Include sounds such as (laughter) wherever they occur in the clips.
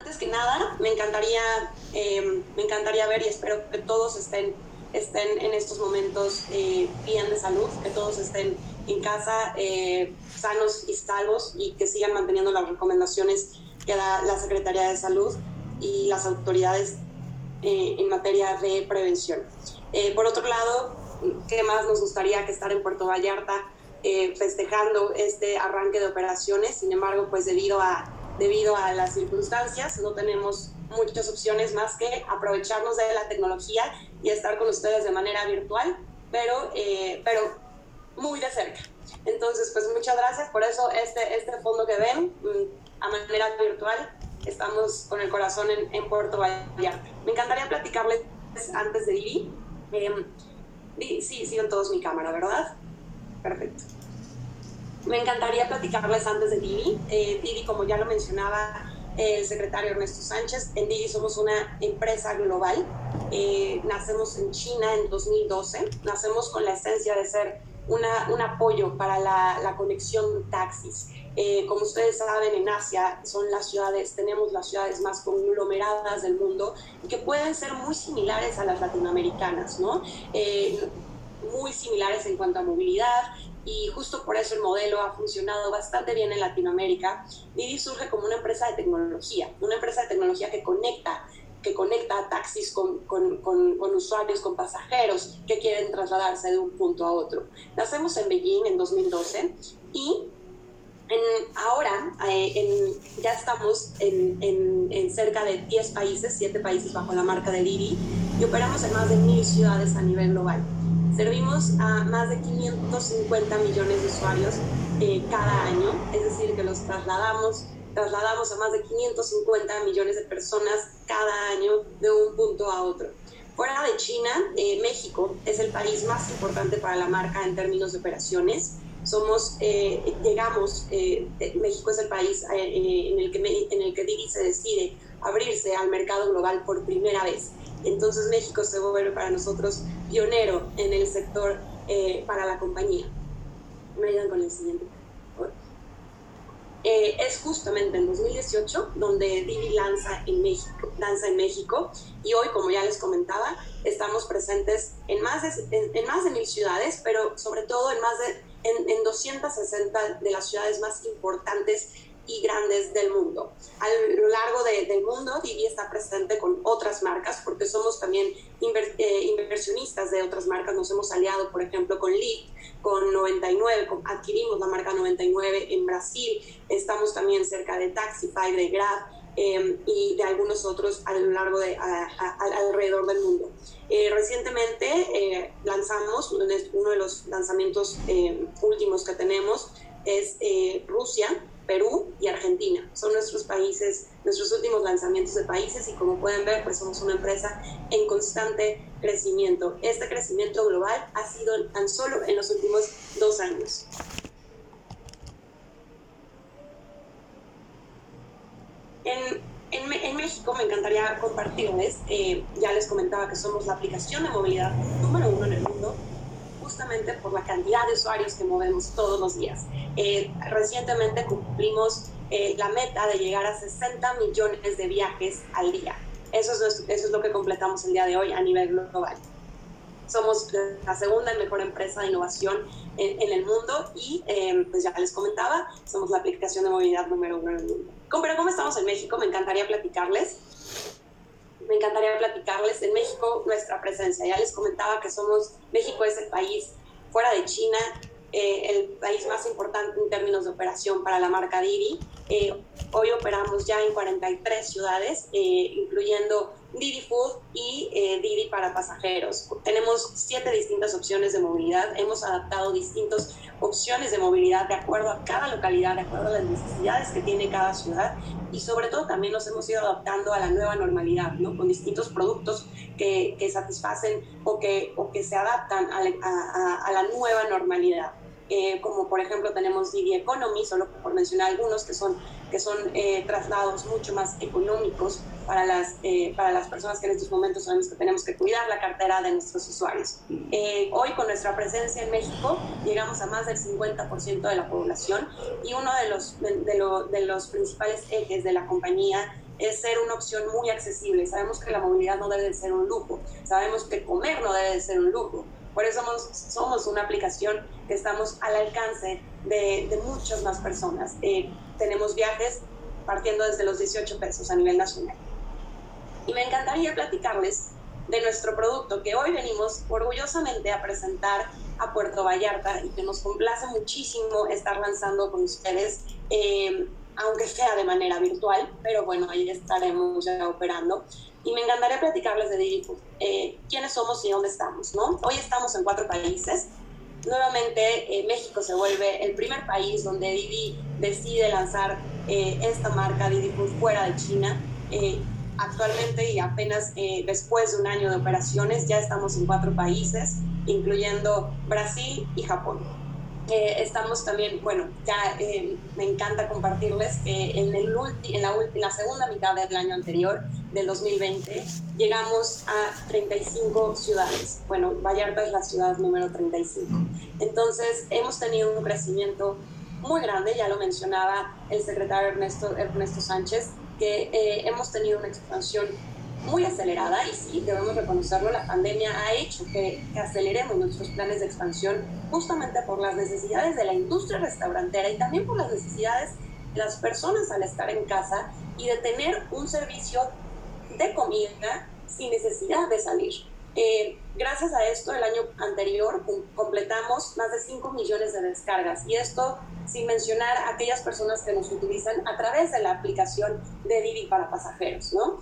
antes que nada, me encantaría, eh, me encantaría ver y espero que todos estén, estén en estos momentos eh, bien de salud, que todos estén en casa eh, sanos y salvos y que sigan manteniendo las recomendaciones que da la Secretaría de Salud y las autoridades en materia de prevención. por otro lado, ¿qué más nos gustaría que estar en Puerto Vallarta festejando este arranque de operaciones? Sin embargo, pues debido a debido a las circunstancias, no tenemos muchas opciones más que aprovecharnos de la tecnología y estar con ustedes de manera virtual, pero, eh, pero muy de cerca. Entonces, pues muchas gracias. Por eso este, este fondo que ven mm, a manera virtual, estamos con el corazón en, Puerto Vallarta. Me encantaría platicarles antes de ir. Eh, sí, siguen todos mi cámara, ¿verdad? Perfecto. Me encantaría platicarles antes de Didi. Eh, Didi, como ya lo mencionaba el secretario Ernesto Sánchez, en Didi somos una empresa global. Eh, nacemos en China en 2012. Nacemos con la esencia de ser una, un apoyo para la, la conexión taxis. Eh, como ustedes saben, en Asia son las ciudades, tenemos las ciudades más conglomeradas del mundo que pueden ser muy similares a las latinoamericanas, ¿no? Eh, muy similares en cuanto a movilidad, y justo por eso el modelo ha funcionado bastante bien en Latinoamérica. Didi surge como una empresa de tecnología, una empresa de tecnología que conecta que conecta taxis con, usuarios, con pasajeros que quieren trasladarse de un punto a otro. Nacemos en Beijing en 2012 y ahora eh, ya estamos en, en, cerca de 10 países, 7 países bajo la marca de Didi y operamos en más de mil ciudades a nivel global. Servimos a más de 550 millones de usuarios eh, cada año, es decir, que los trasladamos, trasladamos a más de 550 millones de personas cada año de un punto a otro. Fuera de China, eh, México es el país más importante para la marca en términos de operaciones. Somos, eh, llegamos, México es el país en, el que, en el que Didi se decide abrirse al mercado global por primera vez. Entonces México se vuelve para nosotros pionero en el sector eh, para la compañía. Me ayudan con el siguiente. Eh, es justamente en 2018 donde Didi lanza en México, lanza en México y hoy, como ya les comentaba, estamos presentes en más de, en, más de mil ciudades, pero sobre todo en más de en, en 260 de las ciudades más importantes y grandes del mundo. A lo largo del mundo, Didi está presente con otras marcas porque somos también eh, inversionistas de otras marcas. Nos hemos aliado, por ejemplo, con Lyft, con 99, adquirimos la marca 99 en Brasil. Estamos también cerca de Taxify, de Grab. Em, y de algunos otros a lo largo de alrededor del mundo. Eh, recientemente eh, lanzamos uno de los lanzamientos últimos que tenemos es Rusia, Perú y Argentina. Son nuestros países, nuestros últimos lanzamientos de países y como pueden ver, pues somos una empresa en constante crecimiento. Este crecimiento global ha sido tan solo en los últimos dos años. En, en, México me encantaría compartirles, eh, ya les comentaba que somos la aplicación de movilidad número uno en el mundo justamente por la cantidad de usuarios que movemos todos los días. Eh, recientemente cumplimos eh, la meta de llegar a 60 millones de viajes al día. Eso es, eso es lo que completamos el día de hoy a nivel global. Somos la segunda mejor empresa de innovación en, en el mundo y, eh, pues ya les comentaba, somos la aplicación de movilidad número uno en el mundo. Pero ¿cómo estamos en México? Me encantaría platicarles me encantaría platicarles en México nuestra presencia. Ya les comentaba que somos, México es el país fuera de China, eh, el país más importante en términos de operación para la marca Didi. Eh, hoy operamos ya en 43 ciudades, eh, incluyendo Didi Food y Didi para pasajeros. Tenemos siete distintas opciones de movilidad. Hemos adaptado distintas opciones de movilidad de acuerdo a cada localidad, de acuerdo a las necesidades que tiene cada ciudad y sobre todo también nos hemos ido adaptando a la nueva normalidad, ¿no? con distintos productos que, que satisfacen o que, o que se adaptan a, a la nueva normalidad. Eh, como por ejemplo tenemos Didi Economy, solo por mencionar algunos, que son, que son eh, traslados mucho más económicos para las, eh, para las personas que en estos momentos sabemos que tenemos que cuidar la cartera de nuestros usuarios. hoy con nuestra presencia en México llegamos a más del 50% de la población y uno de los, de, de los principales ejes de la compañía es ser una opción muy accesible. Sabemos que la movilidad no debe de ser un lujo, sabemos que comer no debe de ser un lujo. Por eso somos, somos una aplicación que estamos al alcance de, de muchas más personas. Eh, tenemos viajes partiendo desde los 18 pesos a nivel nacional. Y me encantaría platicarles de nuestro producto que hoy venimos orgullosamente a presentar a Puerto Vallarta y que nos complace muchísimo estar lanzando con ustedes, eh, aunque sea de manera virtual, pero bueno, ahí estaremos ya operando. Y me encantaría platicarles de Didi eh, quiénes somos y dónde estamos, ¿no? Hoy estamos en cuatro países. Nuevamente, eh, México se vuelve el primer país donde Didi decide lanzar esta marca Didi Food fuera de China actualmente y apenas eh, después de un año de operaciones ya estamos en cuatro países, incluyendo Brasil y Japón. Eh, estamos también, bueno, ya eh, me encanta compartirles que en, el en, la, en la segunda mitad del año anterior, del 2020, llegamos a 35 ciudades. Bueno, Vallarta es la ciudad número 35. Entonces, hemos tenido un crecimiento muy grande, ya lo mencionaba el secretario Ernesto, Ernesto Sánchez, que eh, hemos tenido una expansión muy acelerada y sí, debemos reconocerlo, la pandemia ha hecho que, aceleremos nuestros planes de expansión justamente por las necesidades de la industria restaurantera y también por las necesidades de las personas al estar en casa y de tener un servicio de comida sin necesidad de salir. Eh, gracias a esto, el año anterior completamos más de 5 millones de descargas y esto sin mencionar a aquellas personas que nos utilizan a través de la aplicación de Didi para pasajeros, ¿no?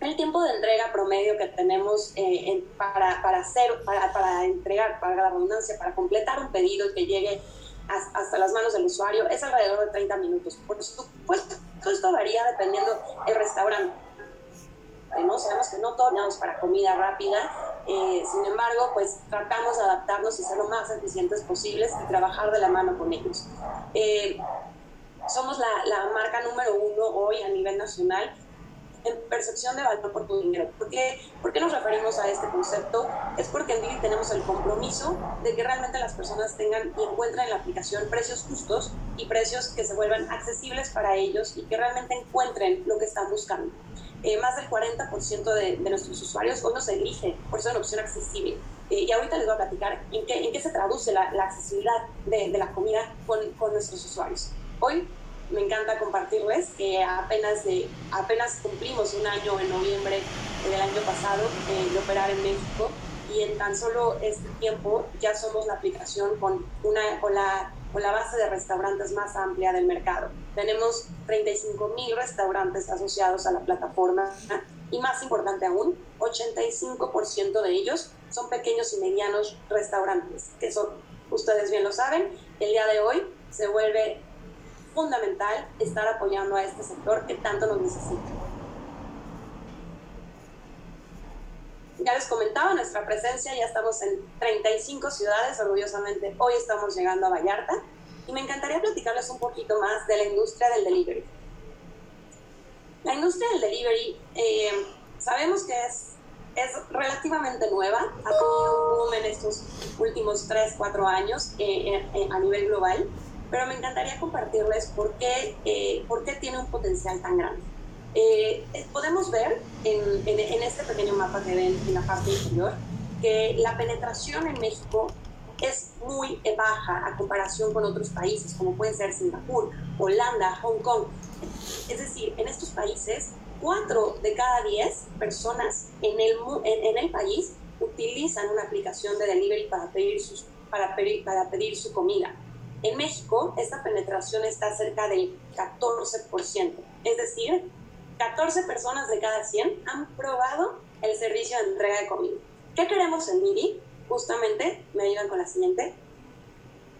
El tiempo de entrega promedio que tenemos eh, para, para, hacer, para, para entregar, para la redundancia, para completar un pedido y que llegue hasta las manos del usuario es alrededor de 30 minutos. Por supuesto, esto varía dependiendo del restaurante ¿no? Sabemos que no todos para comida rápida, eh, sin embargo, pues tratamos de adaptarnos y ser lo más eficientes posibles y trabajar de la mano con ellos. Eh, somos la, la, marca número uno hoy a nivel nacional en percepción de valor por tu dinero. ¿Por qué, ¿Por qué nos referimos a este concepto? Es porque en Didi tenemos el compromiso de que realmente las personas tengan y encuentren en la aplicación precios justos y precios que se vuelvan accesibles para ellos y que realmente encuentren lo que están buscando. Eh, más del 40% de, de, nuestros usuarios hoy nos elige por ser una opción accesible. Eh, y ahorita les voy a platicar en qué, en qué se traduce la, la accesibilidad de, de, la comida con, con, nuestros usuarios. Hoy me encanta compartirles que apenas, de, apenas cumplimos un año en noviembre del año pasado eh, de operar en México y en tan solo este tiempo ya somos la aplicación con, una, con la con la base de restaurantes más amplia del mercado. Tenemos 35 mil restaurantes asociados a la plataforma y más importante aún, 85% de ellos son pequeños y medianos restaurantes, que son, ustedes bien lo saben, el día de hoy se vuelve fundamental estar apoyando a este sector que tanto nos necesita. Les comentaba nuestra presencia, ya estamos en 35 ciudades, orgullosamente hoy estamos llegando a Vallarta y me encantaría platicarles un poquito más de la industria del delivery. La industria del delivery eh, sabemos que es, es relativamente nueva, ha tenido un boom en estos últimos 3, 4 años eh, eh, a nivel global, pero me encantaría compartirles por qué, por qué tiene un potencial tan grande. Eh, podemos ver en, en, este pequeño mapa que ven en la parte inferior que la penetración en México es muy baja a comparación con otros países como pueden ser Singapur, Holanda, Hong Kong. Es decir, en estos países, 4 de cada 10 personas en el, en, en el país utilizan una aplicación de delivery para pedir, sus, para, pedir, para pedir su comida. En México, esta penetración está cerca del 14%, es decir, 14 personas de cada 100 han probado el servicio de entrega de comida. ¿Qué queremos en Miri? Justamente, me ayudan con la siguiente.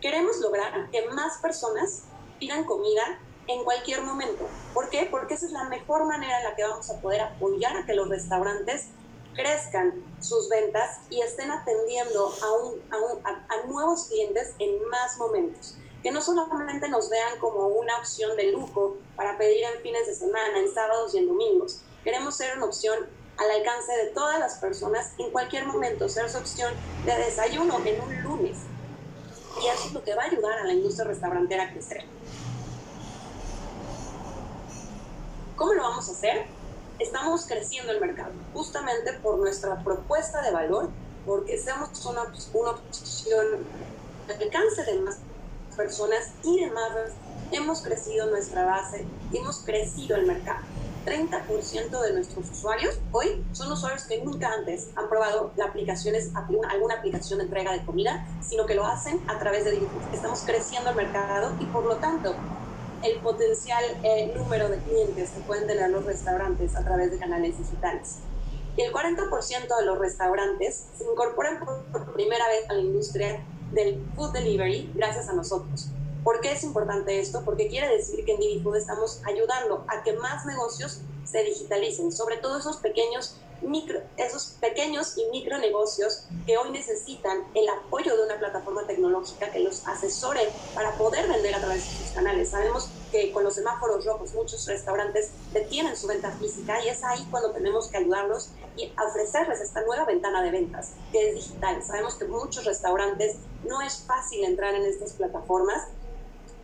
Queremos lograr que más personas pidan comida en cualquier momento. ¿Por qué? Porque esa es la mejor manera en la que vamos a poder apoyar a que los restaurantes crezcan sus ventas y estén atendiendo a nuevos clientes en más momentos que no solamente nos vean como una opción de lujo para pedir en fines de semana, en sábados y en domingos. Queremos ser una opción al alcance de todas las personas en cualquier momento, ser su opción de desayuno en un lunes. Y eso es lo que va a ayudar a la industria restaurantera a crecer. ¿Cómo lo vamos a hacer? Estamos creciendo el mercado, justamente por nuestra propuesta de valor, porque seamos una, una opción al alcance de más personas y de más hemos crecido nuestra base, hemos crecido el mercado. 30% de nuestros usuarios hoy son usuarios que nunca antes han probado la aplicación, alguna aplicación de entrega de comida, sino que lo hacen a través de Digifood. Estamos creciendo el mercado y por lo tanto el potencial eh, número de clientes que pueden tener los restaurantes a través de canales digitales. Y el 40% de los restaurantes se incorporan por primera vez a la industria del food delivery gracias a nosotros. ¿Por qué es importante esto? Porque quiere decir que en DiviFood estamos ayudando a que más negocios se digitalicen, sobre todo esos pequeños micro, esos pequeños y micro negocios que hoy necesitan el apoyo de una plataforma tecnológica que los asesore para poder vender a través de sus canales. Sabemos que con los semáforos rojos muchos restaurantes detienen su venta física y es ahí cuando tenemos que ayudarlos y ofrecerles esta nueva ventana de ventas que es digital. Sabemos que muchos restaurantes no es fácil entrar en estas plataformas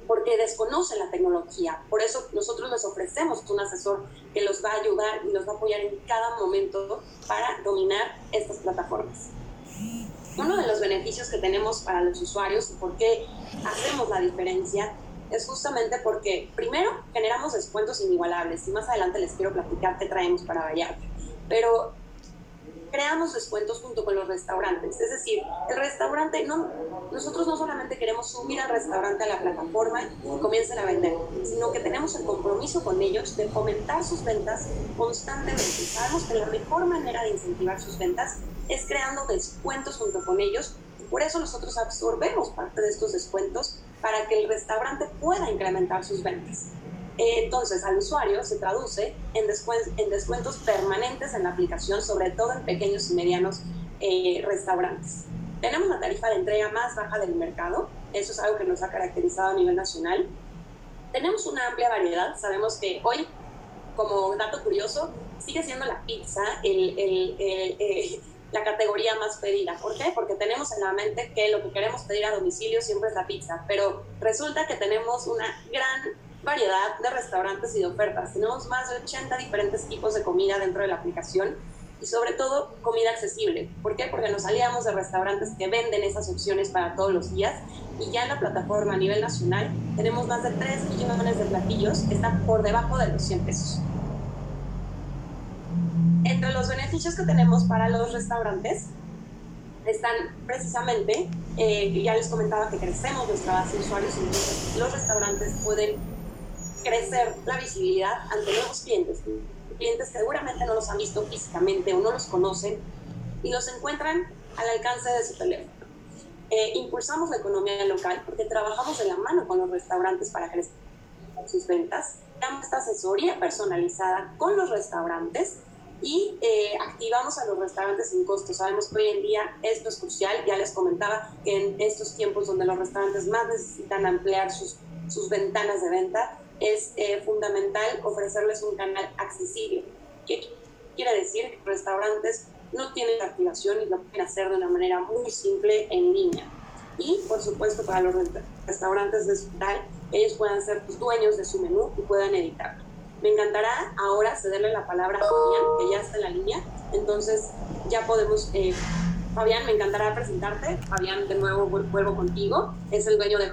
porque desconocen la tecnología. Por eso nosotros les ofrecemos un asesor que los va a ayudar y los va a apoyar en cada momento para dominar estas plataformas. Uno de los beneficios que tenemos para los usuarios y por qué hacemos la diferencia es justamente porque primero generamos descuentos inigualables y más adelante les quiero platicar qué traemos para Vallarta. Pero creamos descuentos junto con los restaurantes. Es decir, el restaurante, no, nosotros no solamente queremos subir al restaurante a la plataforma y comiencen a vender, sino que tenemos el compromiso con ellos de fomentar sus ventas constantemente. Sabemos que la mejor manera de incentivar sus ventas es creando descuentos junto con ellos. Y por eso nosotros absorbemos parte de estos descuentos para que el restaurante pueda incrementar sus ventas. Entonces, al usuario se traduce en, en descuentos permanentes en la aplicación, sobre todo en pequeños y medianos eh, restaurantes. Tenemos la tarifa de entrega más baja del mercado, eso es algo que nos ha caracterizado a nivel nacional. Tenemos una amplia variedad, sabemos que hoy, como dato curioso, sigue siendo la pizza el, el, eh, (laughs) la categoría más pedida. ¿Por qué? Porque tenemos en la mente que lo que queremos pedir a domicilio siempre es la pizza, pero resulta que tenemos una gran variedad de restaurantes y de ofertas. Tenemos más de 80 diferentes tipos de comida dentro de la aplicación y sobre todo comida accesible. ¿Por qué? Porque nos aliamos de restaurantes que venden esas opciones para todos los días y ya en la plataforma a nivel nacional tenemos más de 3 millones de platillos que están por debajo de los 100 pesos. Entre los beneficios que tenemos para los restaurantes están precisamente, eh, ya les comentaba que crecemos nuestra base de usuarios, entonces los restaurantes pueden crecer la visibilidad ante nuevos clientes, clientes seguramente no los han visto físicamente o no los conocen y los encuentran al alcance de su teléfono. Eh, impulsamos la economía local porque trabajamos de la mano con los restaurantes para crecer sus ventas, damos esta asesoría personalizada con los restaurantes y eh, activamos a los restaurantes sin costo. Sabemos que hoy en día esto es crucial, ya les comentaba que en estos tiempos donde los restaurantes más necesitan ampliar sus, sus ventanas de venta, es eh, fundamental ofrecerles un canal accesible. ¿Qué quiere decir? Que restaurantes no tienen activación y lo pueden hacer de una manera muy simple en línea. Y, por supuesto, para los restaurantes de tal, ellos puedan ser los dueños de su menú y puedan editarlo. Me encantará ahora cederle la palabra a Fabián, que ya está en la línea. Entonces, ya podemos... Eh, Fabián, me encantará presentarte. Fabián, de nuevo vuelvo contigo. Es el dueño de